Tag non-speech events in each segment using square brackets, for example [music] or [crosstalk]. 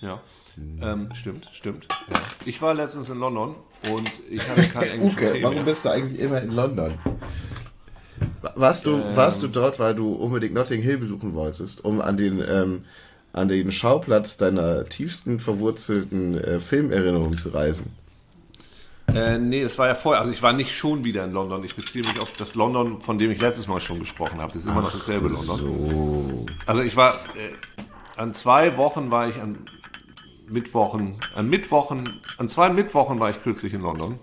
Ja. Ähm, stimmt, stimmt. Ja. Ich war letztens in London und ich hatte kein [laughs] Englisch Uke, okay warum mehr. bist du eigentlich immer in London? Wa- Warst du, warst du dort, weil du unbedingt Notting Hill besuchen wolltest, um an den, ähm, an den Schauplatz deiner tiefsten verwurzelten äh, Filmerinnerung zu reisen? Äh, nee, das war ja vorher. Also ich war nicht schon wieder in London. Ich beziehe mich auf das London, von dem ich letztes Mal schon gesprochen habe. Das ist immer noch dasselbe London. So. Also ich war äh, an zwei Wochen war ich an Mittwochen, an Mittwochen, an zwei Mittwochen war ich kürzlich in London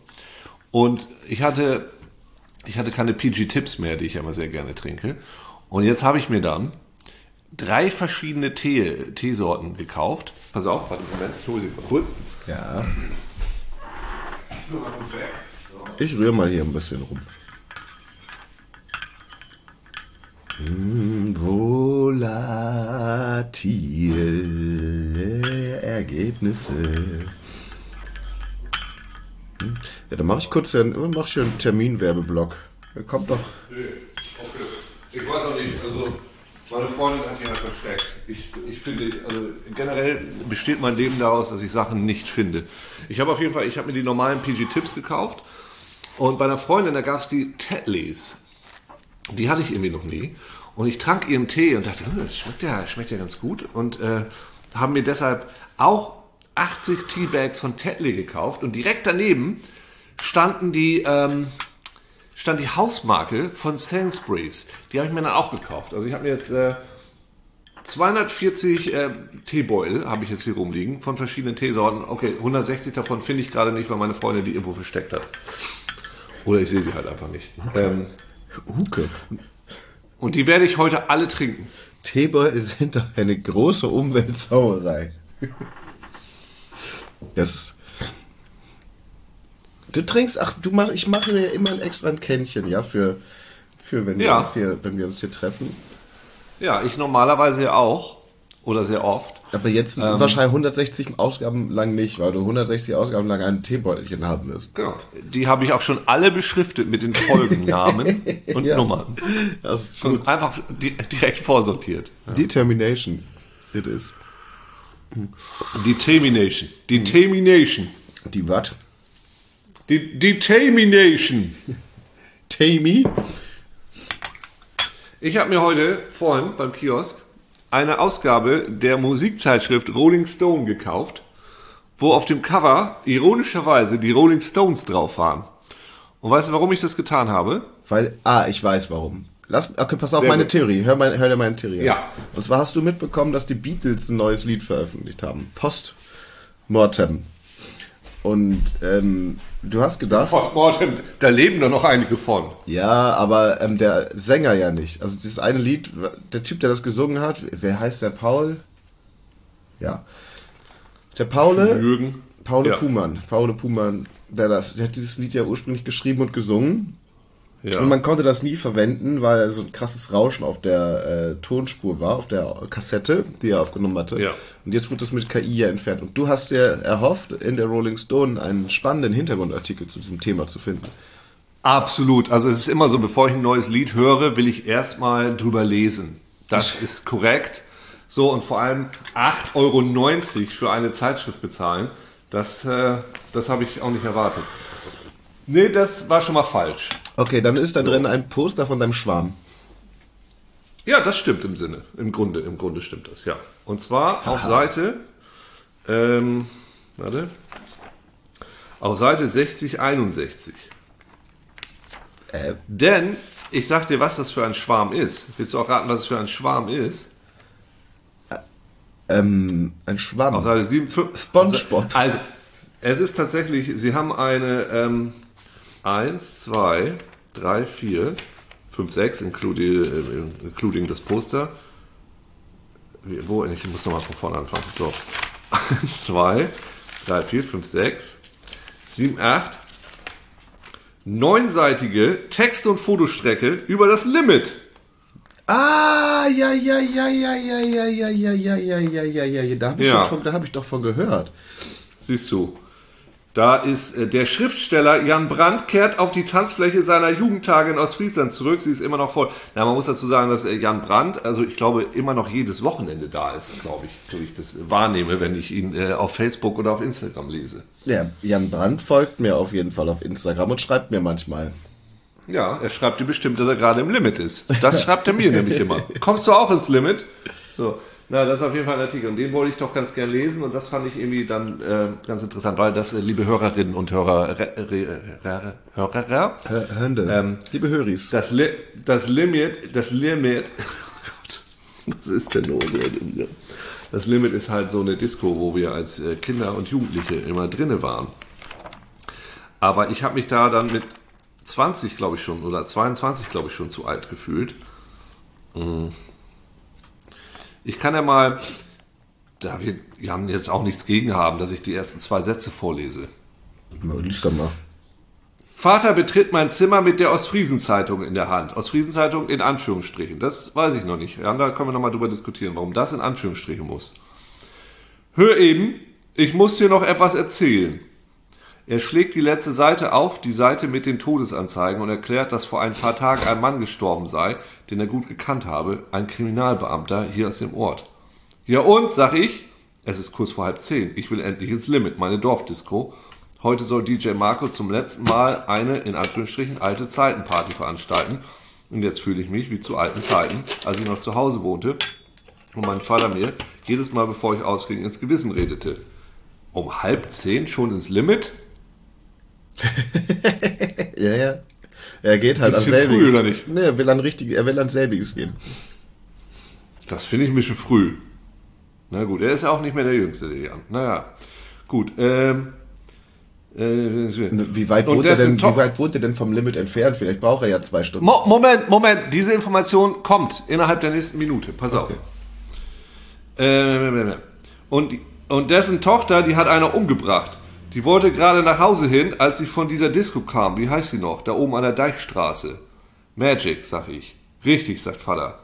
und ich hatte ich hatte keine PG Tips mehr, die ich immer sehr gerne trinke. Und jetzt habe ich mir dann drei verschiedene Tee, Teesorten gekauft. Pass auf, warte Moment, ich hole sie mal kurz. Ja. Ich rühre mal hier ein bisschen rum. Hm, Volatile Ergebnisse. Hm. Ja, dann mache ich kurz einen, mach ich einen Terminwerbeblock. Kommt doch. Ich weiß auch nicht, also meine Freundin hat die halt versteckt. Ich, ich finde, also generell besteht mein Leben daraus, dass ich Sachen nicht finde. Ich habe auf jeden Fall, ich habe mir die normalen PG-Tips gekauft und bei einer Freundin, da gab es die Tetleys. Die hatte ich irgendwie noch nie. Und ich trank ihren Tee und dachte, hm, das schmeckt ja, schmeckt ja ganz gut. Und äh, haben mir deshalb auch 80 Teabags von Tetley gekauft. Und direkt daneben standen die, ähm, stand die Hausmarke von Sainsbury's. Die habe ich mir dann auch gekauft. Also ich habe mir jetzt äh, 240 äh, Teebeutel habe ich jetzt hier rumliegen von verschiedenen Teesorten. Okay, 160 davon finde ich gerade nicht, weil meine Freundin die irgendwo versteckt hat. Oder ich sehe sie halt einfach nicht. Ähm, Uke. und die werde ich heute alle trinken. Teebeutel sind doch eine große Umweltsauerei. Das. Du trinkst, ach, du mach, ich mache mir immer ein extra ein Kännchen, ja, für, für wenn wir Ja. uns hier, wenn wir uns hier treffen. Ja, ich normalerweise ja auch. Oder sehr oft. Aber jetzt Ähm. wahrscheinlich 160 Ausgaben lang nicht, weil du 160 Ausgaben lang ein Teebeutelchen haben wirst. Genau. Die habe ich auch schon alle beschriftet mit den Folgennamen [laughs] und Ja. Nummern. Das ist gut. Und einfach di direkt vorsortiert. Determination. It is. Determination. Determination. Die was? De Determination. Tammy? Ich habe mir heute vorhin beim Kiosk eine Ausgabe der Musikzeitschrift Rolling Stone gekauft, wo auf dem Cover ironischerweise die Rolling Stones drauf waren. Und weißt du, warum ich das getan habe? Weil, ah, ich weiß warum. Lass, okay, pass auf Sehr meine gut. Theorie. Hör, mein, hör dir meine Theorie an. Ja. Und zwar hast du mitbekommen, dass die Beatles ein neues Lied veröffentlicht haben. Post Mortem. Und ähm, du hast gedacht, Postmortem, da leben doch noch einige von. ja, aber ähm, der Sänger ja nicht. Also dieses eine Lied, der Typ, der das gesungen hat, wer heißt der Paul? Ja. Der Paul, Jürgen. Paul Ja. Puhmann. Paul Puhmann, der das, der hat dieses Lied ja ursprünglich geschrieben und gesungen. Ja. Und man konnte das nie verwenden, weil so ein krasses Rauschen auf der äh, Tonspur war, auf der Kassette, die er aufgenommen hatte. Ja. Und jetzt wurde das mit KI ja entfernt. Und du hast dir erhofft, in der Rolling Stone einen spannenden Hintergrundartikel zu diesem Thema zu finden. Absolut. Also es ist immer so, bevor ich ein neues Lied höre, will ich erstmal drüber lesen. Das ist korrekt. So, und vor allem 8,90 Euro für eine Zeitschrift bezahlen, das, äh, das habe ich auch nicht erwartet. Nee, das war schon mal falsch. Okay, dann ist da drin ein Poster von deinem Schwarm. Ja, das stimmt im Sinne. Im Grunde, im Grunde stimmt das, ja. Und zwar auf Seite, ähm, warte, auf Seite 60, 61. Äh, Denn, ich sag dir, was das für ein Schwarm ist. Willst du auch raten, was es für ein Schwarm ist? ähm, ein Schwamm. Auf Seite 7, 5, SpongeBob. Also, es ist tatsächlich, sie haben eine ähm, 1, 2, 3, 4, 5, 6, including, äh, including das Poster. Wo? Ich muss nochmal von vorne anfangen. So. 1, 2, 3, 4, 5, 6, 7, 8. Neunseitige Text- und Fotostrecke über das Limit. Ah, ja, ja, ja, ja, ja, ja, ja, ja, ja, ja, ja, ja, ja, ja. Da habe ich, Ja. schon von- da hab ich doch von gehört. Siehst du. Da ist äh, der Schriftsteller Jan Brandt kehrt auf die Tanzfläche seiner Jugendtage in Ostfriesland zurück. Sie ist immer noch voll. Na, man muss dazu sagen, dass äh, Jan Brandt, also ich glaube, immer noch jedes Wochenende da ist, glaube ich, so wie ich das wahrnehme, wenn ich ihn äh, auf Facebook oder auf Instagram lese. Ja, Jan Brandt folgt mir auf jeden Fall auf Instagram und schreibt mir manchmal. Ja, er schreibt dir bestimmt, dass er gerade im Limit ist. Das schreibt er mir [laughs] nämlich immer. Kommst du auch ins Limit? So. Na, das ist auf jeden Fall ein Artikel und den wollte ich doch ganz gern lesen und das fand ich irgendwie dann äh, ganz interessant, weil das, äh, liebe Hörerinnen und Hörer, re, re, re, Hörer, Hände. Ähm, Liebe Höris. das, Li das Limit, das Limit, [laughs] oh was ist denn los? Das Limit ist halt so eine Disco, wo wir als äh, Kinder und Jugendliche immer drinne waren. Aber ich habe mich da dann mit 20, glaube ich schon, oder 22, glaube ich schon zu alt gefühlt. Mm. Ich kann ja mal, da wir, wir haben jetzt auch nichts gegen haben, dass ich die ersten zwei Sätze vorlese. Lies doch mal. Vater betritt mein Zimmer mit der Ostfriesen-Zeitung in der Hand. Ostfriesen-Zeitung in Anführungsstrichen. Das weiß ich noch nicht. Ja, da können wir nochmal drüber diskutieren, warum das in Anführungsstrichen muss. Hör eben, ich muss dir noch etwas erzählen. Er schlägt die letzte Seite auf, die Seite mit den Todesanzeigen und erklärt, dass vor ein paar Tagen ein Mann gestorben sei, den er gut gekannt habe, ein Kriminalbeamter hier aus dem Ort. Ja und, sag ich, es ist kurz vor halb zehn, ich will endlich ins Limit, meine Dorfdisco. Heute soll DJ Marco zum letzten Mal eine, in Anführungsstrichen, alte Zeitenparty veranstalten. Und jetzt fühle ich mich wie zu alten Zeiten, als ich noch zu Hause wohnte und mein Vater mir jedes Mal, bevor ich ausging, ins Gewissen redete. Um halb zehn schon ins Limit? [laughs] Ja, ja. Er geht halt an Bisschen selbiges. früh, oder nicht? Nee, er will an richtig, er will an selbiges gehen. Das finde ich ein bisschen früh. Na gut, er ist ja auch nicht mehr der Jüngste, der Jan. Naja, gut. Ähm, äh, Wie weit, wohnt er denn, wie weit wohnt er denn vom Limit entfernt? Vielleicht braucht er ja zwei Stunden. Mo Moment, Moment, diese Information kommt innerhalb der nächsten Minute. Pass auf. Äh, und, und dessen Tochter, die hat einer umgebracht. Die wollte gerade nach Hause hin, als sie von dieser Disco kam. Wie heißt sie noch? Da oben an der Deichstraße. Magic, sag ich. Richtig, sagt Vater.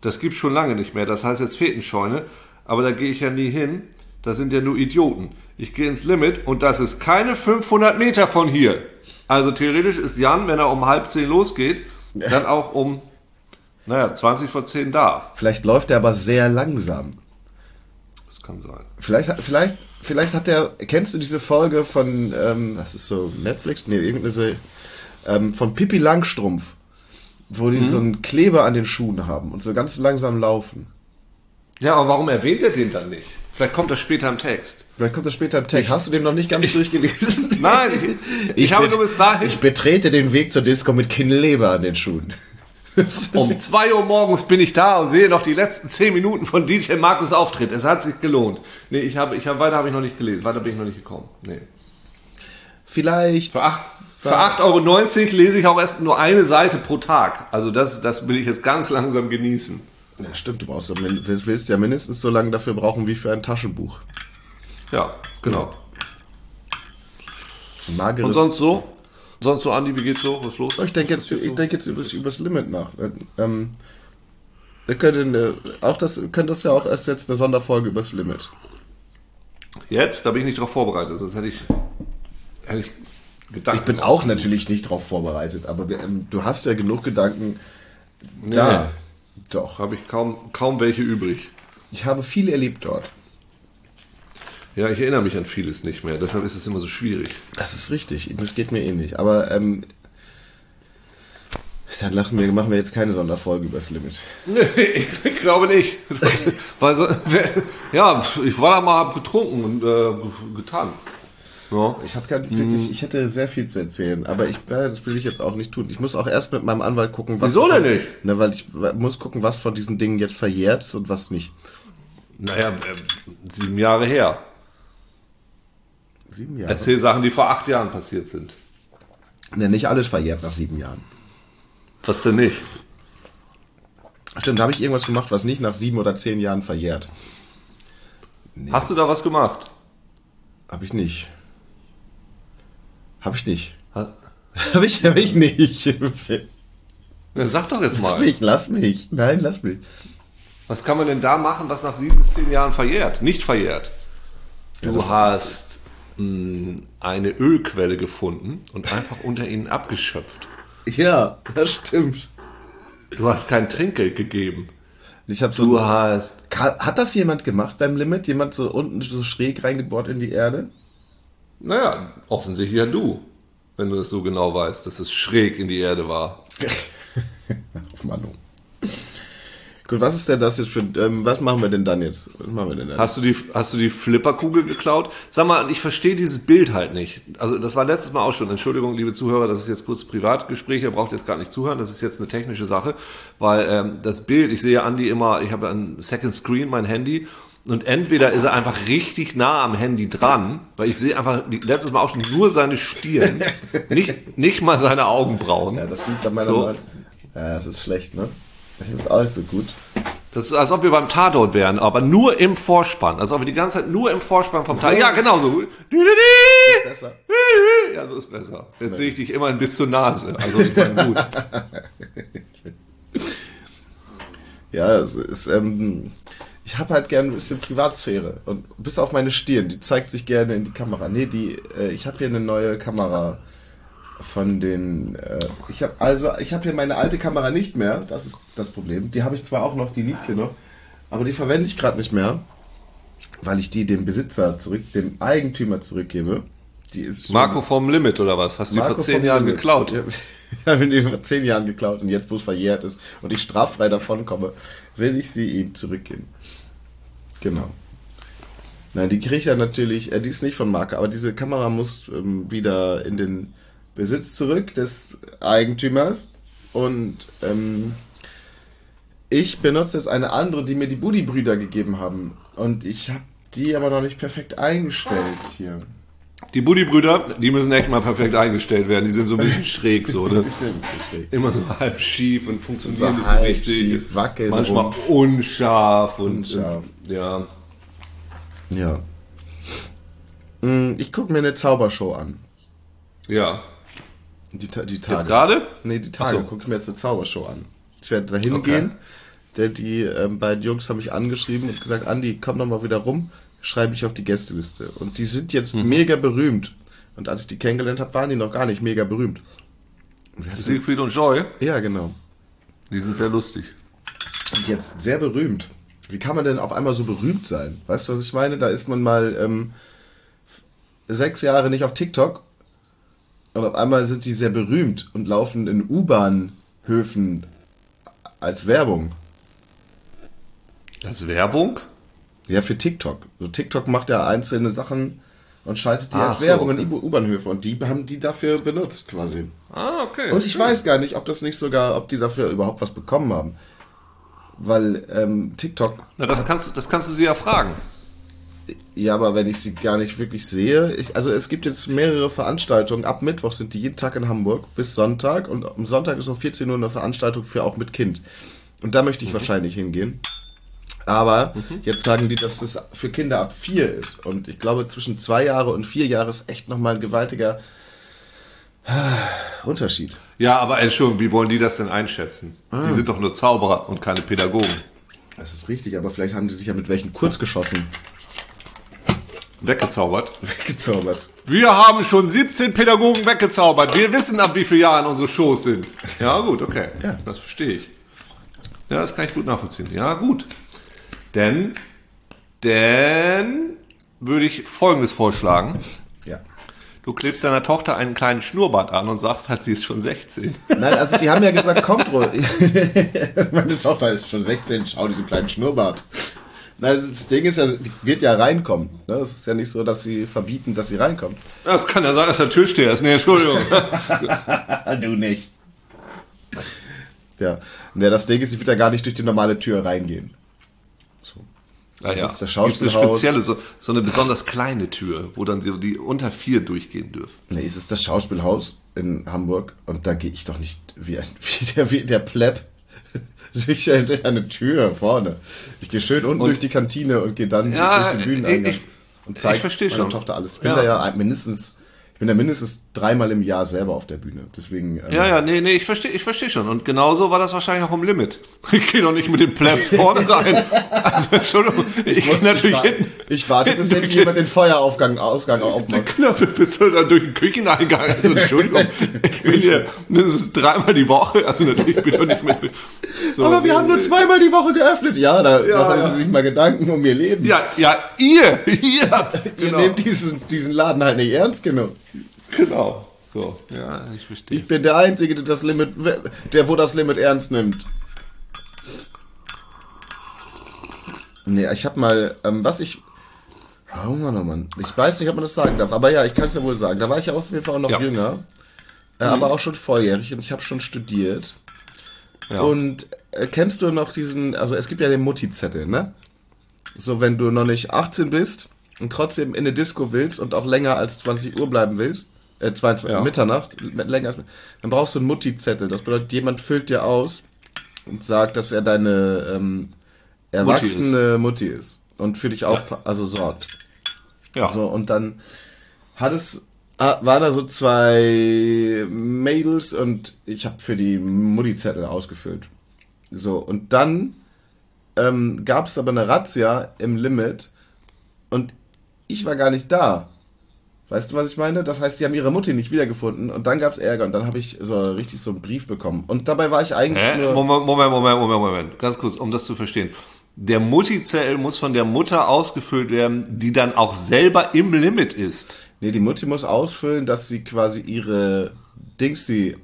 Das gibt's schon lange nicht mehr. Das heißt jetzt Fetenscheune. Aber da gehe ich ja nie hin. Da sind ja nur Idioten. Ich gehe ins Limit und das ist keine 500 Meter von hier. Also theoretisch ist Jan, wenn er um halb zehn losgeht, dann auch um, naja, 20 vor 10 da. Vielleicht läuft er aber sehr langsam. Das kann sein. Vielleicht, vielleicht, vielleicht hat er, kennst du diese Folge von, ähm, das ist so Netflix? Nee, irgendeine, Serie, ähm, von Pippi Langstrumpf, wo die so einen Kleber an den Schuhen haben und so ganz langsam laufen. Ja, aber warum erwähnt er den dann nicht? Vielleicht kommt das später im Text. Vielleicht kommt das später im Text. Hast du den noch nicht ganz durchgelesen? Nein, ich, ich, habe nur bis dahin. Ich betrete den Weg zur Disco mit Kleber an den Schuhen. [laughs] um 2 Uhr morgens bin ich da und sehe noch die letzten 10 Minuten von DJ Markus Auftritt. Es hat sich gelohnt. Nee, ich habe, ich habe, weiter habe ich noch nicht gelesen. Weiter bin ich noch nicht gekommen. Nee. Vielleicht. Für 8, für 8,90 Euro lese ich auch erst nur eine Seite pro Tag. Also das, das will ich jetzt ganz langsam genießen. Ja, stimmt, du brauchst ja, willst, ja mindestens so lange dafür brauchen wie für ein Taschenbuch. Ja, genau. Mageres Und sonst so? Sonst so, Andi, wie geht's so? Was ist los? Ich denke jetzt, ich denke jetzt übers, übers Limit nach. Ähm, wir können, äh, auch das, können das ja auch erst jetzt eine Sonderfolge übers Limit. Jetzt? Da bin ich nicht drauf vorbereitet. Das hätte ich, hätte ich gedacht. Ich bin auch natürlich nicht drauf vorbereitet, aber ähm, du hast ja genug Gedanken da. Doch. Habe ich kaum, kaum welche übrig. Ich habe viel erlebt dort. Ja, ich erinnere mich an vieles nicht mehr. Deshalb ist es immer so schwierig. Das ist richtig. Das geht mir ähnlich. Aber ähm, dann lachen wir, machen wir jetzt keine Sonderfolge übers Limit. [laughs] Nee, ich glaube nicht. [laughs] Weil so, ja, ich war da mal, hab getrunken und äh, getanzt. Ja. Ich habe gar nicht wirklich, ich hätte sehr viel zu erzählen, aber ich, das will ich jetzt auch nicht tun. Ich muss auch erst mit meinem Anwalt gucken, was. Wieso denn nicht? Ne, weil ich muss gucken, was von diesen Dingen jetzt verjährt ist und was nicht. Naja, äh, sieben Jahre her. Sieben Jahre. Erzähl Sachen, die vor acht Jahren passiert sind. Ne, nicht alles verjährt nach sieben Jahren. Was denn nicht? Stimmt, da habe ich irgendwas gemacht, was nicht nach sieben oder zehn Jahren verjährt. Hast du da was gemacht? Habe ich nicht. Habe ich nicht. Ha- [laughs] Habe ich, hab ich nicht. Ja, sag doch jetzt Lass mal. mich, lass mich. Nein, lass mich. Was kann man denn da machen, was nach sieben bis zehn Jahren verjährt? Nicht verjährt. Du hast mh, eine Ölquelle gefunden und einfach unter ihnen abgeschöpft. Ja, das stimmt. Du hast kein Trinkgeld gegeben. Ich habe so Du hast. Hat das jemand gemacht beim Limit? Jemand so unten so schräg reingebohrt in die Erde? Naja, offensichtlich ja du. Wenn du das so genau weißt, dass es schräg in die Erde war. [laughs] Ach, Manu. Gut, was ist denn das jetzt für, ähm, was machen wir denn dann jetzt? Was machen wir denn dann? Hast du die, hast du die Flipperkugel geklaut? Sag mal, ich verstehe dieses Bild halt nicht. Also das war letztes Mal auch schon. Entschuldigung, liebe Zuhörer, das ist jetzt kurz Privatgespräch. Ihr braucht jetzt gar nicht zuhören. Das ist jetzt eine technische Sache, weil ähm, das Bild. Ich sehe Andi immer. Ich habe ein Second Screen, mein Handy. Und entweder ist er einfach richtig nah am Handy dran, weil ich sehe einfach letztes Mal auch schon nur seine Stirn, [laughs] nicht, nicht mal seine Augenbrauen. ja, das liegt an meiner So. Meinung. Ja, das ist schlecht, ne? Das ist auch nicht so gut. Das ist, als ob wir beim Tatort wären, aber nur im Vorspann. Als ob wir die ganze Zeit nur im Vorspann vom Tatort. Ja, genau so. Besser. Ja, so ist besser. Jetzt sehe ich dich immerhin bis zur Nase. Also ich meine, gut. [laughs] Ja, es ist, ähm, ich habe halt gerne ein bisschen Privatsphäre. Und bis auf meine Stirn, die zeigt sich gerne in die Kamera. Nee, die, äh, ich habe hier eine neue Kamera von den, äh, ich habe also, ich habe hier meine alte Kamera nicht mehr. Das ist das Problem. Die habe ich zwar auch noch, die liegt hier noch, aber die verwende ich gerade nicht mehr, weil ich die dem Besitzer zurück, dem Eigentümer zurückgebe. Die ist Marco vom Limit oder was? Hast du die Marco vor zehn Jahren Limit. geklaut? Ja, [laughs] ich habe die vor zehn Jahren geklaut und jetzt, wo es verjährt ist und ich straffrei davonkomme, will ich sie ihm zurückgeben. Genau. Nein, die kriege ich ja natürlich, äh, die ist nicht von Marke, aber diese Kamera muss ähm, wieder in den Besitz zurück des Eigentümers und ähm, ich benutze jetzt eine andere, die mir die Buddy-Brüder gegeben haben und ich habe die aber noch nicht perfekt eingestellt hier. Die Buddy-Brüder, die müssen echt mal perfekt eingestellt werden. Die sind so ein bisschen [laughs] schräg so, ne? Immer so halb schief und funktionieren So nicht so richtig. schief, wackeln Manchmal rum. unscharf und Unscharf. äh, ja. Ja. Mm, Ich gucke mir eine Zaubershow an. Ja. Die, Ta- die Tage. Jetzt gerade? Nee, die Tage so. gucke ich mir jetzt eine Zaubershow an. Ich werde da hingehen. Der, die ähm, beiden Jungs haben mich angeschrieben und gesagt, Andi, komm doch mal wieder rum, schreibe ich auf die Gästeliste. Und die sind jetzt Mhm. mega berühmt. Und als ich die kennengelernt habe, waren die noch gar nicht mega berühmt. Siegfried und Joy, Ja, genau. die sind sehr lustig. Und jetzt sehr berühmt. Wie kann man denn auf einmal so berühmt sein? Weißt du, was ich meine? Da ist man mal ähm, sechs Jahre nicht auf TikTok und auf einmal sind die sehr berühmt und laufen in U-Bahn-Höfen als Werbung. Ist Werbung? Ja, für TikTok. So TikTok macht ja einzelne Sachen und schaltet die Ah, als so, Werbung okay. in U-Bahn-Höfe und die haben die dafür benutzt quasi. Ah, okay. Und ich weiß gar nicht, ob das nicht sogar, ob die dafür überhaupt was bekommen haben. Weil ähm, TikTok Na, das kannst, du- das kannst du sie ja fragen. Ja, aber wenn ich sie gar nicht wirklich sehe, ich, also es gibt jetzt mehrere Veranstaltungen. Ab Mittwoch sind die jeden Tag in Hamburg bis Sonntag und am Sonntag ist um 14 Uhr eine Veranstaltung für auch mit Kind. Und da möchte ich wahrscheinlich hingehen. Aber jetzt sagen die, dass das für Kinder ab vier ist. Und ich glaube, zwischen zwei Jahre und vier Jahre ist echt nochmal ein gewaltiger [sighs] Unterschied. Ja, aber Entschuldigung, wie wollen die das denn einschätzen? Die sind doch nur Zauberer und keine Pädagogen. Das ist richtig, aber vielleicht haben die sich ja mit welchen kurz geschossen, Weggezaubert. gezaubert. Wir haben schon 17 Pädagogen weggezaubert. Wir wissen, ab wie vielen Jahren unsere Shows sind. Ja, gut, okay. Ja. Das verstehe ich. Ja, das kann ich gut nachvollziehen. Ja, gut. Denn, denn würde ich Folgendes vorschlagen. Ja. Du klebst deiner Tochter einen kleinen Schnurrbart an und sagst halt, sie ist schon 16. Nein, also die haben ja gesagt, kommt [laughs] ruhig. [laughs] Meine Tochter ist schon 16, schau diesen kleinen Schnurrbart. Nein, das Ding ist ja, die wird ja reinkommen. Ne? Es ist ja nicht so, dass sie verbieten, dass sie reinkommt. Das kann ja sein, dass der Türsteher ist. Nee, Entschuldigung. [laughs] du nicht. Ja. ja, das Ding ist, sie wird ja gar nicht durch die normale Tür reingehen. Ah, ja. ist das Gibt's eine Schauspielhaus. spezielle, so, so eine besonders kleine Tür, wo dann die, die unter vier durchgehen dürfen. Nee, es ist das Schauspielhaus in Hamburg und da gehe ich doch nicht wie, ein, [laughs] wie, der, wie der Pleb durch [laughs] eine eine Tür vorne. Ich gehe schön unten Und- durch die Kantine und gehe dann Ja, durch den Bühneneingang ich- und zeige ich meiner schon. Tochter alles. Ich bin Ja. da ja mindestens Ich bin ja mindestens dreimal im Jahr selber auf der Bühne. Deswegen. ähm, Ja, ja, nee, nee, ich verstehe ich versteh schon. Und genauso war das wahrscheinlich auch im Limit. [laughs] Ich gehe doch nicht mit dem Plebs vorne rein. Also, Entschuldigung, ich, Ich, muss, gehe ich, natürlich hinten. ich warte, bis hinten jemand den Feueraufgang Ausgang aufmacht. Knappe bist du dann durch den Kücheneingang. Also, Entschuldigung, ich bin hier mindestens dreimal die Woche. Also natürlich bin ich doch nicht mit. So, Aber wir haben nur zweimal die Woche geöffnet. Ja, da Ja, machen ja. sie sich mal Gedanken um ihr Leben. Ja, ja, ihr, [laughs] ihr. Ihr Genau. nehmt diesen, diesen Laden halt nicht ernst genug. Genau. So, ja, ich verstehe. Ich bin der Einzige, der das Limit, der wo das Limit ernst nimmt. Nee, ich hab mal, ähm, was ich, oh Mann, oh Mann, ich weiß nicht, ob man das sagen darf, aber ja, ich kann es ja wohl sagen. Da war ich ja auf jeden Fall auch noch Ja. jünger, äh, aber auch schon volljährig und ich habe schon studiert. Ja. Und äh, kennst du noch diesen, also es gibt ja den Mutti-Zettel, ne? So, wenn du noch nicht 18 bist und trotzdem in eine Disco willst und auch länger als 20 Uhr bleiben willst, äh, 22, Ja. Mitternacht, länger dann brauchst du einen Mutti-Zettel. Das bedeutet, jemand füllt dir aus und sagt, dass er deine ähm, erwachsene Mutti ist. und für dich auf, also sorgt. ja. So, und dann hat es, ah, war da so zwei Mädels und ich habe für die Mutti-Zettel ausgefüllt. So, und dann ähm, gab es aber eine Razzia im Limit und ich war gar nicht da. Weißt du, was ich meine? Das heißt, sie haben ihre Mutti nicht wiedergefunden und dann gab es Ärger und dann habe ich so richtig so einen Brief bekommen. Und dabei war ich eigentlich Hä? nur... Moment, Moment, Moment, Moment, Moment. Ganz kurz, um das zu verstehen. Der Mutti-Zettel muss von der Mutter ausgefüllt werden, die dann auch selber im Limit ist. Nee, die Mutti muss ausfüllen, dass sie quasi ihre Dingsy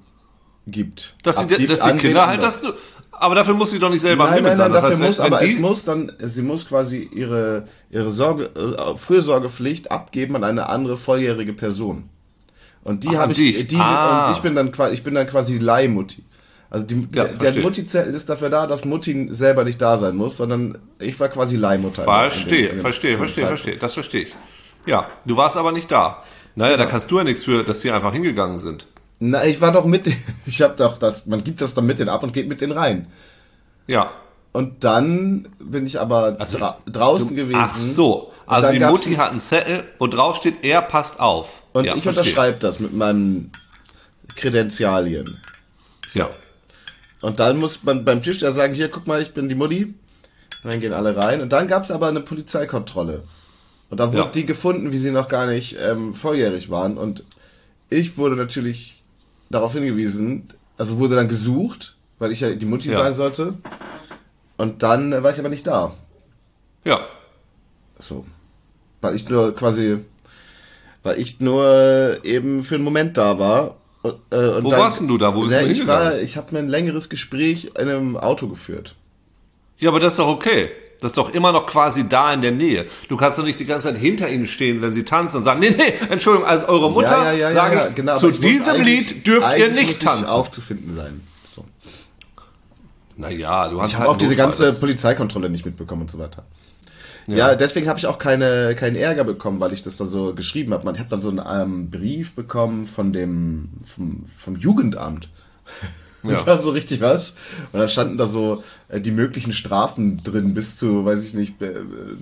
gibt. Dass, die, Abgibt dass die Kinder halt, anders. Aber dafür muss sie doch nicht selber Nein, nein, nein, sein. Dafür heißt, muss, aber es muss dann, sie muss quasi ihre, ihre Sorge, äh, Fürsorgepflicht abgeben an eine andere volljährige Person. Und die habe ich, die, Ah. und ich bin dann quasi, ich bin dann quasi Leihmutti. Also die, Ja, der, der. Mutti-Zettel ist dafür da, dass Mutti selber nicht da sein muss, sondern ich war quasi Leihmutter. verstehe, dem- verstehe, verstehe, verstehe. Das verstehe ich. Ja, du warst aber nicht da. Naja, da kannst du ja nichts für, dass die einfach hingegangen sind. Na, ich war doch mit, den- [laughs] ich habe doch das, man gibt das dann mit denen ab und geht mit denen rein. Ja. Und dann bin ich aber Also, dra draußen gewesen. Ach so. Also die Mutti hat einen Zettel, wo drauf steht, er passt auf. Und ja, ich unterschreibe das mit meinen Kredenzialien. Ja. Und dann muss man beim Tisch da sagen, hier, guck mal, ich bin die Mutti. Und dann gehen alle rein. Und dann gab's aber eine Polizeikontrolle. Und da wurde Ja. die gefunden, wie sie noch gar nicht ähm, volljährig waren. Und ich wurde natürlich darauf hingewiesen, also wurde dann gesucht, weil ich ja die Mutti Ja. sein sollte. Und dann war ich aber nicht da. Ja. So. Weil ich nur quasi, weil ich nur eben für einen Moment da war. Und, äh, und Wo warst denn du da? Wo bist Ne, du ich hingegangen? war, ich habe mir ein längeres Gespräch in einem Auto geführt. Ja, aber das ist doch okay. Das ist doch immer noch quasi da in der Nähe. Du kannst doch nicht die ganze Zeit hinter ihnen stehen, wenn sie tanzen und sagen, nee, nee, Entschuldigung, als eure Mutter sage ich, genau, zu aber ich muss diesem Lied dürft ihr nicht muss ich tanzen. aufzufinden sein. So. Naja, du hast Ich halt habe auch diese ganze Das- Polizeikontrolle nicht mitbekommen und so weiter. Ja, deswegen habe ich auch keine, keinen Ärger bekommen, weil ich das dann so geschrieben habe. Ich habe dann so einen ähm, Brief bekommen von dem vom, vom Jugendamt. [laughs] Und Ja. dann so richtig was. Und dann standen da so äh, die möglichen Strafen drin, bis zu, weiß ich nicht, äh,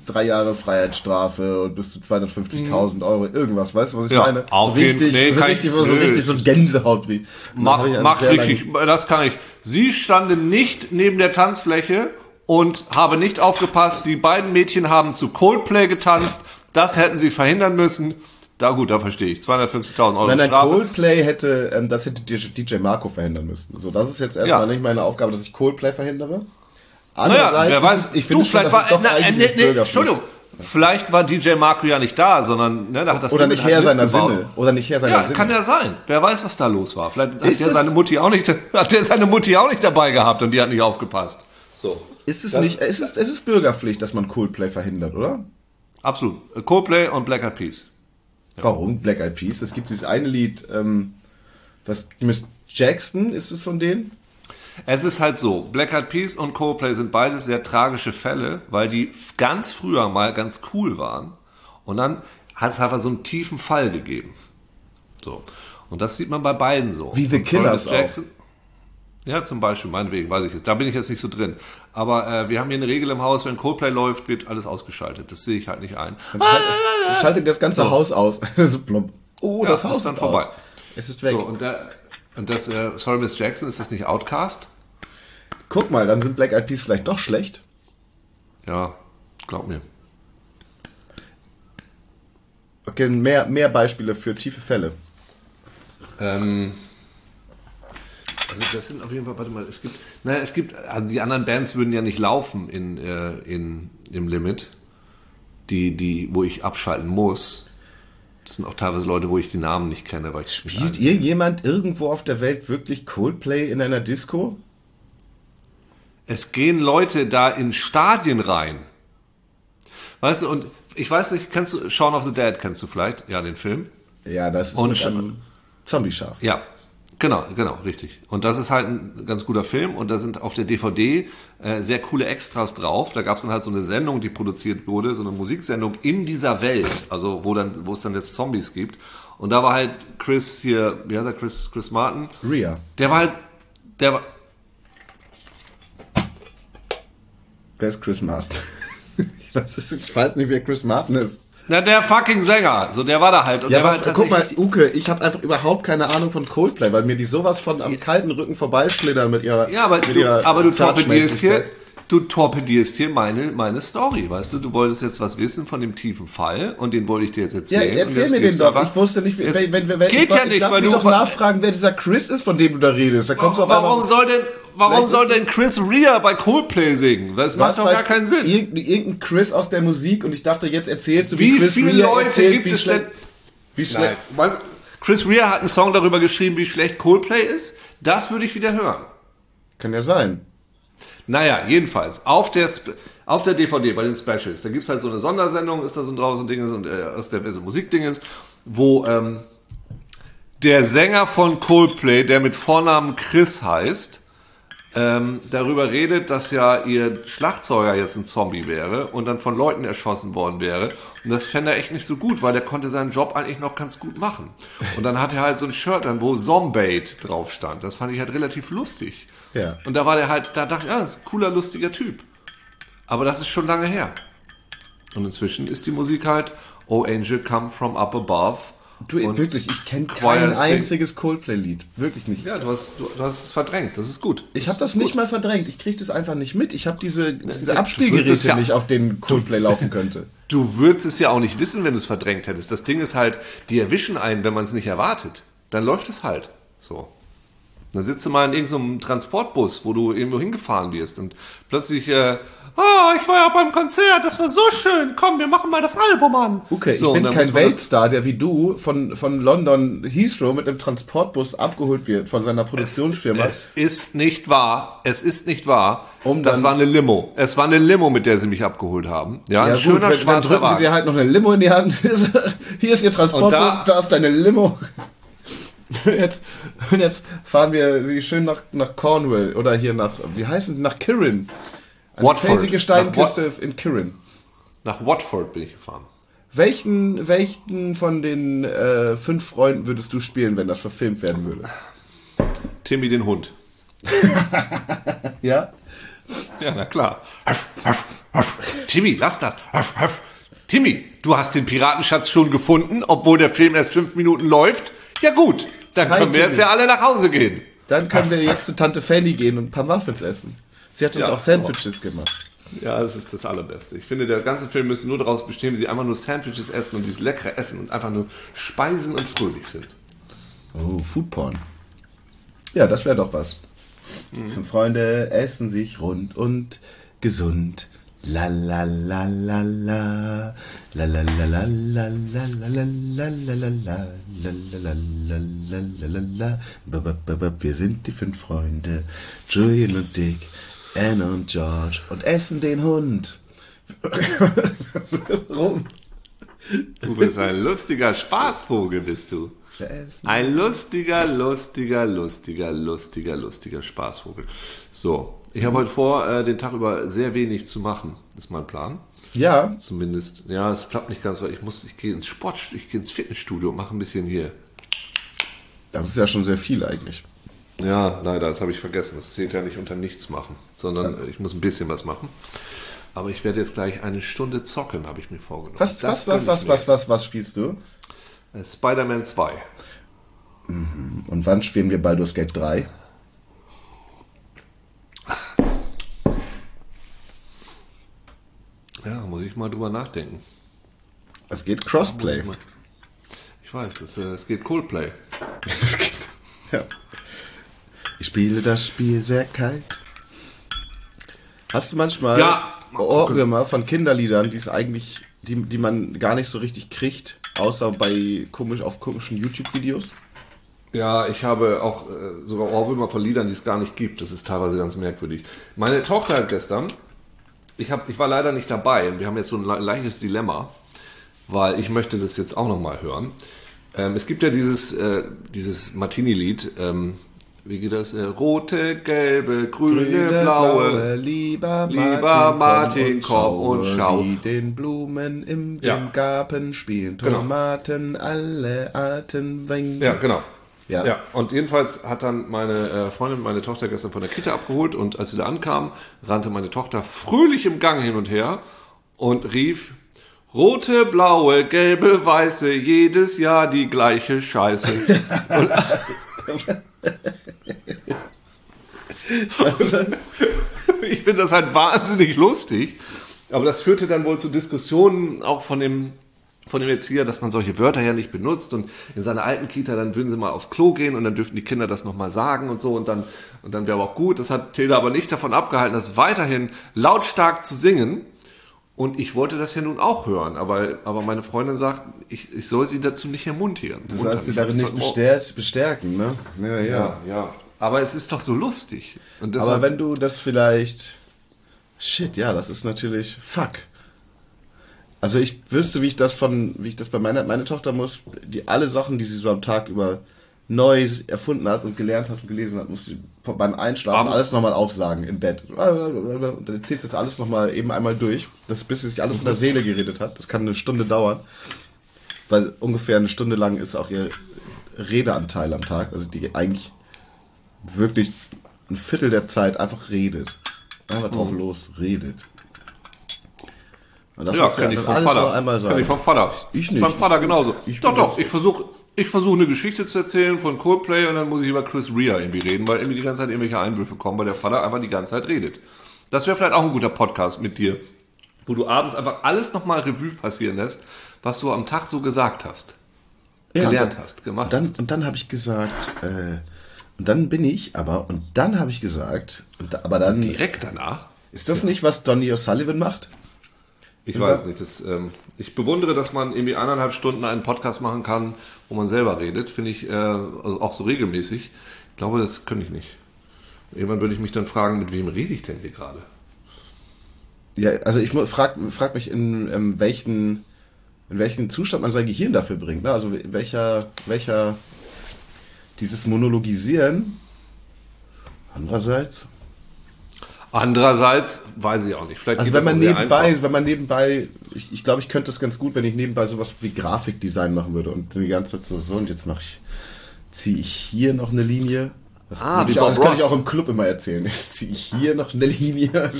drei Jahre Freiheitsstrafe und bis zu 250.000 Euro, irgendwas, weißt du, was ich Mhm. Ja, meine? auf so richtig, nee, so richtig, ich- so richtig so ein Gänsehautbrief. Und dann Mach, mach richtig, das kann ich. Sie standen nicht neben der Tanzfläche und habe nicht aufgepasst. Die beiden Mädchen haben zu Coldplay getanzt. Das hätten sie verhindern müssen. Da gut, da verstehe ich. 250.000 Euro Nein, nein, Strafe. Coldplay hätte, ähm, das hätte DJ Marco verhindern müssen. So, das ist jetzt erstmal Ja. nicht meine Aufgabe, dass ich Coldplay verhindere. Naja, wer weiß, es- ich finde schon, vielleicht dass war, es doch na, eigentlich äh, nee, nee. Entschuldigung, vielleicht war DJ Marco ja nicht da, sondern, ne, da hat das Oder nicht halt her seiner gebaut. Sinne. Oder nicht her seiner Ja, Sinne. kann ja sein. Wer weiß, was da los war. Vielleicht hat Ist es- seine Mutti auch nicht, [laughs] hat der seine Mutti auch nicht dabei gehabt und die hat nicht aufgepasst. So. ist es Das- nicht, es ist, es ist Bürgerpflicht, dass man Coldplay verhindert, oder? Absolut. Coldplay und Black Eyed Peas. Warum? Black Eyed Peas. Es gibt dieses eine Lied, ähm, was, Miss Jackson, ist es von denen? Es ist halt so, Black Eyed Peas und Coldplay sind beides sehr tragische Fälle, weil die ganz früher mal ganz cool waren und dann hat es einfach so einen tiefen Fall gegeben. So. Und das sieht man bei beiden so. Wie The Killers Florence Ja, zum Beispiel, meinetwegen, weiß ich jetzt. Da bin ich jetzt nicht so drin. Aber äh, wir haben hier eine Regel im Haus, wenn Coldplay läuft, wird alles ausgeschaltet. Das sehe ich halt nicht ein. Schaltet das ganze Haus aus. [laughs] so. Oh, Ja, das ist Haus dann ist vorbei. aus. Es ist weg. So, und, der, und das, äh, Sorry Miss Jackson, ist das nicht Outcast? Guck mal, dann sind Black Eyed Peas vielleicht doch schlecht. Ja, glaub mir. Okay, mehr, mehr Beispiele für tiefe Fälle. Ähm, also das sind auf jeden Fall, warte mal, es gibt, naja, es gibt, also die anderen Bands würden ja nicht laufen in, äh, in, im Limit, die, die, wo ich abschalten muss. Das sind auch teilweise Leute, wo ich die Namen nicht kenne, weil ich Spielt irgendjemand irgendwo auf der Welt wirklich Coldplay in einer Disco? Es gehen Leute da in Stadien rein. Weißt du, und ich weiß nicht, kennst du Shaun of the Dead, kennst du vielleicht? Ja, den Film. Ja, das ist Und mit einem Zombie-Schaf. Ja, genau, genau, richtig. Und das ist halt ein ganz guter Film und da sind auf der DVD äh, sehr coole Extras drauf. Da gab es dann halt so eine Sendung, die produziert wurde, so eine Musiksendung in dieser Welt, also wo dann, wo es dann jetzt Zombies gibt. Und da war halt Chris hier, wie heißt er, Chris, Chris Martin, Rhea. der war halt, der war, Wer ist Chris Martin? [laughs] ich, weiß, ich weiß nicht, wer Chris Martin ist. Na, der fucking Sänger, so der war da halt. Und Ja, der war was, halt guck mal, Uke, ich habe einfach überhaupt keine Ahnung von Coldplay, weil mir die sowas von am kalten Rücken vorbeischlittern mit ihrer Ja, aber mit du, ihrer aber du torpedierst hier, du torpedierst hier meine, meine Story, weißt du? Du wolltest jetzt was wissen von dem tiefen Fall und den wollte ich dir jetzt Ja, erzählen. und erzähl mir den doch. einfach- Ich wusste nicht, wenn, wenn, wenn, wenn Geht ich, ja ich nicht, darf weil du- doch nachfragen, wer dieser Chris ist, von dem du da redest. Da kommst du auf einmal- Warum soll denn, warum soll denn Chris Rea bei Coldplay singen? Das macht doch gar keinen Sinn. Irgendein, irgendein Chris aus der Musik und ich dachte, jetzt erzählst du, wie, Wie Chris viele Rea Leute erzählt, gibt wie es schlecht, denn? wie schlecht. Weißt, Chris Rea hat einen Song darüber geschrieben, wie schlecht Coldplay ist. Das würde ich wieder hören. Kann ja sein. Naja, jedenfalls, auf der, Sp- auf der DVD bei den Specials, da gibt's halt so eine Sondersendung, ist da so draus und Dinges und äh, aus der so Musikdingens, wo ähm, der Sänger von Coldplay, der mit Vornamen Chris heißt, ähm, darüber redet, dass ja ihr Schlagzeuger jetzt ein Zombie wäre und dann von Leuten erschossen worden wäre. Und das fände er echt nicht so gut, weil der konnte seinen Job eigentlich noch ganz gut machen. Und dann hat er halt so ein Shirt an, wo Zombate drauf stand. Das fand ich halt relativ lustig. Ja. Und da war der halt, da dachte ich, ja, das ist ein cooler, lustiger Typ. Aber das ist schon lange her. Und inzwischen ist die Musik halt Oh Angel Come From Up Above. Du, und wirklich, ich kenne kein einziges Coldplay-Lied. Wirklich nicht. Ja, du hast, du, du hast es verdrängt, das ist gut. Ich habe das gut. nicht mal verdrängt. Ich kriege das einfach nicht mit. Ich habe diese, diese du Abspielgeräte ja- nicht, auf denen Coldplay laufen könnte. [laughs] Du würdest es ja auch nicht wissen, wenn du es verdrängt hättest. Das Ding ist halt, die erwischen einen, wenn man es nicht erwartet. Dann läuft es halt. So. Dann sitzt du mal in irgendeinem Transportbus, wo du irgendwo hingefahren wirst und plötzlich, äh, ah, ich war ja beim Konzert, das war so schön, komm, wir machen mal das Album an. Okay, so, ich bin dann kein Weltstar, der wie du von, von London Heathrow mit einem Transportbus abgeholt wird von seiner Produktionsfirma. Es ist nicht wahr. Es ist nicht wahr. Um das dann- war eine Limo. Es war eine Limo, mit der sie mich abgeholt haben. Ja, ein ja schöner gut, wenn, dann schwarzer drücken sie Wagen. dir halt noch eine Limo in die Hand. [laughs] Hier ist ihr Transportbus, da- da, ist deine Limo. [laughs] Jetzt, jetzt fahren wir schön nach, nach Cornwall oder hier nach, wie heißen sie, nach Kirin. Eine Watford. felsige Steinküste in Kirin. Nach Watford bin ich gefahren. Welchen, welchen von den äh, fünf Freunden würdest du spielen, wenn das verfilmt werden würde? Timmy den Hund. [laughs] Ja? Ja, na klar. Timmy, lass das. Timmy, du hast den Piratenschatz schon gefunden, obwohl der Film erst fünf Minuten läuft. Ja gut, dann Hi, können wir jetzt ja alle nach Hause gehen. Dann können wir jetzt zu Tante Fanny gehen und ein paar Muffins essen. Sie hat uns Ja. auch Sandwiches gemacht. Ja, das ist das Allerbeste. Ich finde, der ganze Film müsste nur daraus bestehen, wie sie einfach nur Sandwiches essen und dieses leckere Essen und einfach nur speisen und fröhlich sind. Oh, Foodporn. Ja, das wäre doch was. Fünf Freunde essen sich rund und gesund. La la la la la la la la la la la la la la la la wir sind die fünf Freunde, Julian und Dick, Anna und George und essen den Hund. [laughs] Rum. Du bist ein lustiger Spaßvogel, bist du. Ein lustiger, lustiger, lustiger, lustiger, lustiger Spaßvogel. So, ich habe heute vor, äh, den Tag über sehr wenig zu machen, ist mein Plan. Ja, Zumindest, ja, es klappt nicht ganz, weil ich muss, ich gehe ins Sport, ich gehe ins Fitnessstudio und mache ein bisschen hier. das ist ja schon sehr viel eigentlich. Ja, leider, das habe ich vergessen. Das zählt ja nicht unter nichts machen, sondern äh, ich muss ein bisschen was machen. Aber ich werde jetzt gleich eine Stunde zocken, habe ich mir vorgenommen. Was, Das was, was, was, was, was, was spielst du? Äh, Spider-Man 2. Und wann spielen wir Baldur's Gate 3? Ja, muss ich mal drüber nachdenken. Es geht Crossplay. Ich weiß, es, äh, es geht Coldplay. [laughs] Es geht, ja. Ich spiele das Spiel sehr kalt. Hast du manchmal Ja. Ohrwürmer von Kinderliedern, die es eigentlich, die, die man gar nicht so richtig kriegt, außer bei komisch auf komischen YouTube-Videos? Ja, ich habe auch äh, sogar Ohrwürmer von Liedern, die es gar nicht gibt. Das ist teilweise ganz merkwürdig. Meine Tochter hat gestern, ich, hab, ich war leider nicht dabei und wir haben jetzt so ein le- leichtes Dilemma, weil ich möchte das jetzt auch nochmal hören. Ähm, es gibt ja dieses, äh, dieses Martini-Lied, ähm, wie geht das? Äh, rote, gelbe, grüne, blaue. lieber Lieber Martin, komm und schau. Wie den Blumen im Ja. Garten spielen Genau. Tomaten alle Arten Wein. Ja, genau. Ja. Ja, und jedenfalls hat dann meine äh, Freundin meine Tochter gestern von der Kita abgeholt und als sie da ankam, rannte meine Tochter fröhlich im Gang hin und her und rief, rote, blaue, gelbe, weiße, jedes Jahr die gleiche Scheiße. [laughs] und, [laughs] ich finde das halt wahnsinnig lustig, aber das führte dann wohl zu Diskussionen auch von dem von dem Erzieher, dass man solche Wörter ja nicht benutzt und in seiner alten Kita, dann würden sie mal auf Klo gehen und dann dürften die Kinder das nochmal sagen und so und dann, und dann wäre aber auch gut. Das hat Tilda aber nicht davon abgehalten, das weiterhin lautstark zu singen. Und ich wollte das ja nun auch hören, aber, aber meine Freundin sagt, ich, ich soll sie dazu nicht ermuntigen. Du sollst sie darin nicht bestärkt, bestärken, ne? Ja, ja. Ja, ja. Aber es ist doch so lustig. Aber wenn du das vielleicht. Shit, ja, das ist natürlich. Fuck. Also ich wüsste, wie ich das von, wie ich das bei meiner, meine Tochter muss, die alle Sachen, die sie so am Tag über neu erfunden hat und gelernt hat und gelesen hat, muss sie beim Einschlafen Aber- alles nochmal aufsagen im Bett. Und dann erzählst du das alles nochmal eben einmal durch, das, bis sie sich alles von der Seele geredet hat. Das kann eine Stunde dauern. Weil ungefähr eine Stunde lang ist auch ihr Redeanteil am Tag, also die eigentlich wirklich ein Viertel der Zeit einfach redet. Einfach drauf los redet. Und das ja, kenne ich dann vom Vater. einmal sagen. Kenn ich vom Vater. Ich nicht. Beim Vater genauso. Ich doch, doch. Ich versuche ich versuch eine Geschichte zu erzählen von Coldplay und dann muss ich über Chris Rea irgendwie reden, weil irgendwie die ganze Zeit irgendwelche Einwürfe kommen, weil der Vater einfach die ganze Zeit redet. Das wäre vielleicht auch ein guter Podcast mit dir, wo du abends einfach alles nochmal Revue passieren lässt, was du am Tag so gesagt hast, Ja, gelernt dann- hast, gemacht Und dann, hast. und dann habe ich gesagt, äh, und dann bin ich aber, und dann habe ich gesagt, da, aber dann, Direkt danach. ist das nicht, was Donny O'Sullivan macht? Ich Und weiß nicht. Das, ähm, ich bewundere, dass man irgendwie eineinhalb Stunden einen Podcast machen kann, wo man selber redet. Finde ich äh, also auch so regelmäßig. Ich glaube, das könnte ich nicht. Irgendwann würde ich mich dann fragen, mit wem rede ich denn hier gerade? Ja, also ich mu- frag, frag mich, in ähm, welchen, in welchen Zustand man sein Gehirn dafür bringt. Ne? Also welcher, welcher, dieses Monologisieren. Andererseits, Andererseits weiß ich auch nicht. Vielleicht also wenn man nebenbei, wenn man nebenbei, ich, ich glaube, ich könnte das ganz gut, wenn ich nebenbei sowas wie Grafikdesign machen würde und die ganze Zeit so, so und jetzt mache ich, ziehe ich hier noch eine Linie. Das, Ah, wie ich auch, Bob das kann ich auch im Club immer erzählen. [laughs] Jetzt ziehe ich hier noch eine Linie.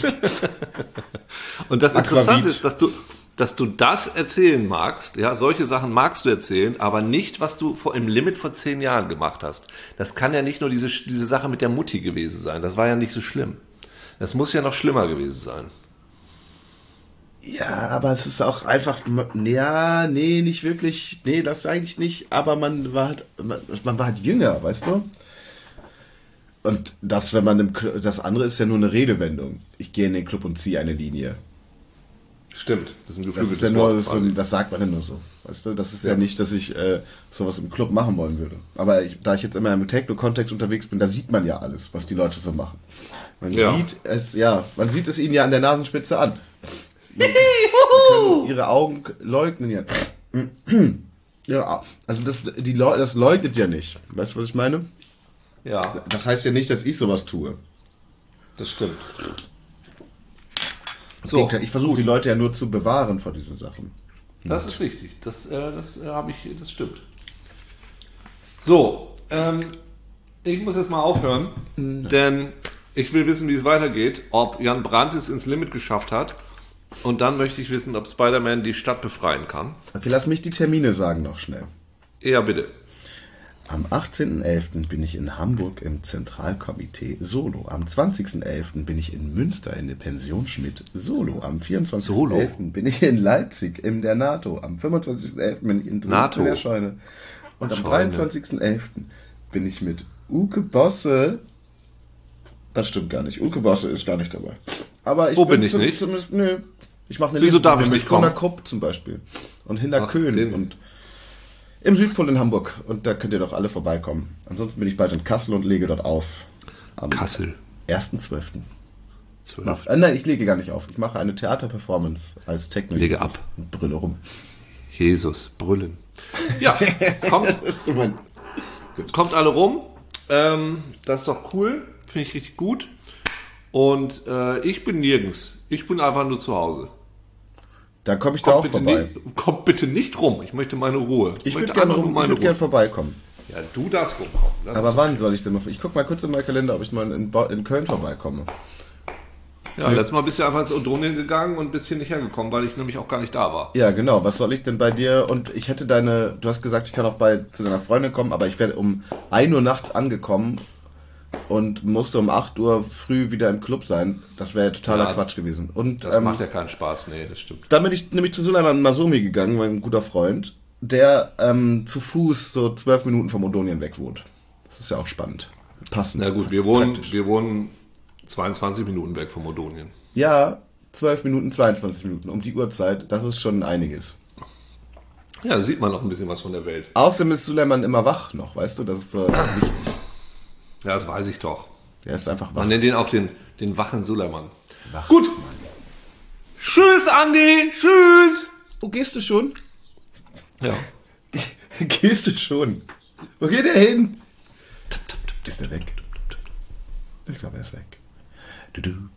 Und das. Interessante ist, dass du, dass du das erzählen magst, ja, solche Sachen magst du erzählen, aber nicht, was du vor, im Limit vor zehn Jahren gemacht hast. Das kann ja nicht nur diese, diese Sache mit der Mutti gewesen sein. Das war ja nicht so schlimm. Das muss ja noch schlimmer gewesen sein. Ja, aber es ist auch einfach, ja, nee, nicht wirklich, nee, das eigentlich nicht, aber man war halt, man, man war halt jünger, weißt du? Und das, wenn man im, das andere ist ja nur eine Redewendung. Ich gehe in den Club und ziehe eine Linie. Stimmt. Das ist ein Das ist ja nur, das, so, das sagt man ja nur so, weißt du? Das ist ja, nicht, dass ich äh, sowas im Club machen wollen würde. Aber ich, da ich jetzt immer im Techno-Kontext unterwegs bin, da sieht man ja alles, was die Leute so machen. Man Ja. sieht es, ja, man sieht es ihnen ja an der Nasenspitze an. ihre Augen leugnen ja. Ja, also das, die Leu das leugnet ja nicht. Weißt du, was ich meine? Ja, Das heißt ja nicht, dass ich sowas tue. das stimmt. So, Gegenteil, ich versuche die Leute ja nur zu bewahren vor diesen Sachen. Das ist richtig. Das, äh, das äh, habe ich, das stimmt. So, ähm, ich muss jetzt mal aufhören, denn ich will wissen, wie es weitergeht, ob Jan Brandt es ins Limit geschafft hat. Und dann möchte ich wissen, ob Spider-Man die Stadt befreien kann. Okay, lass mich die Termine sagen noch schnell. Ja, bitte. Am 18.11. bin ich in Hamburg im Zentralkomitee Solo. Am 20.11. bin ich in Münster in der Pension Schmidt Solo. Am 24.11. bin ich in Leipzig in der NATO. Am 25.11. bin ich in Dresden in der Scheune. Und am Scheune. 23.11. bin ich mit Uke Bosse. Das stimmt gar nicht. Uke Bosse ist gar nicht dabei. Aber ich Wo bin ich zum- nicht? Zumindest, nö. Ich mache eine Wieso Liste darf ich mit kommen? Gunnar Krupp zum Beispiel. Und Hinter Ach, Köhn. den- Und im Südpol in Hamburg. Und da könnt ihr doch alle vorbeikommen. Ansonsten bin ich bald in Kassel und lege dort auf. Am Kassel. 1.12. 12. Mach- Äh, nein, ich lege gar nicht auf. Ich mache eine Theaterperformance als Techno. Lege ab. Und brülle rum. Jesus, brüllen. Ja, [laughs] kommt, kommt alle rum. Ähm, das ist doch cool. Finde ich richtig gut. Und äh, ich bin nirgends. Ich bin einfach nur zu Hause. Da komme ich da auch vorbei. nicht, kommt bitte nicht rum. Ich möchte meine Ruhe. Ich würde möchte gerne ich würd gern vorbeikommen. Ja, du darfst rumkommen. Das Aber wann soll ich denn mal? Ich guck mal kurz in meinen Kalender, ob ich mal in, in Köln vorbeikomme. ja, letztes Mal bist du einfach ins Odonien gegangen und bist hier nicht hergekommen, weil ich nämlich auch gar nicht da war. Ja, genau. Was soll ich denn bei dir? Und ich hätte deine, du hast gesagt, ich kann auch bei zu deiner Freundin kommen, aber ich werde um 1 Uhr nachts angekommen und musste um 8 Uhr früh wieder im Club sein. Das wäre ja totaler Ja, Quatsch gewesen. Und Das ähm, macht ja keinen Spaß. Nee, das stimmt. dann bin ich nämlich zu Suleiman Masumi gegangen, mein guter Freund, der ähm, zu Fuß so zwölf Minuten vom Odonien weg wohnt. Das ist ja auch spannend. Passend. Na gut, wir wohnen, Praktisch. wir wohnen 22 Minuten weg vom Odonien. Ja, 12 Minuten, 22 Minuten um die Uhrzeit. Das ist schon einiges. Ja, da sieht man noch ein bisschen was von der Welt. Außerdem ist Suleiman immer wach noch, weißt du? Das ist so wichtig. Ja, das weiß ich doch. Er ist einfach wach. Man nennt den auch den, den wachen Suleiman. Wach. Gut. Tschüss, Andi. Tschüss. Wo gehst du schon? Ja. [laughs] gehst du schon? Wo geht er hin? Ist er weg? Ich glaube, er ist weg. Du, du,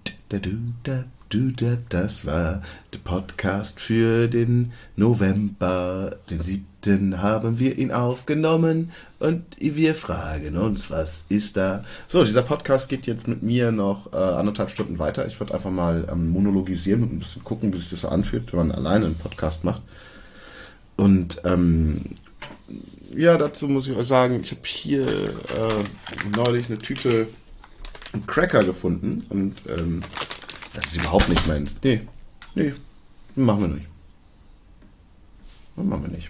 das war der Podcast für den November. Den siebten haben wir ihn aufgenommen und wir fragen uns, was ist da? So, dieser Podcast geht jetzt mit mir noch äh, anderthalb Stunden weiter. Ich würde einfach mal ähm, monologisieren und ein bisschen gucken, wie sich das so anfühlt, wenn man alleine einen Podcast macht. Und ähm, ja, dazu muss ich euch sagen, ich habe hier äh, neulich eine Tüte Cracker gefunden und ähm, das ist überhaupt nicht meins. Nee, nee, machen wir nicht. Machen wir nicht.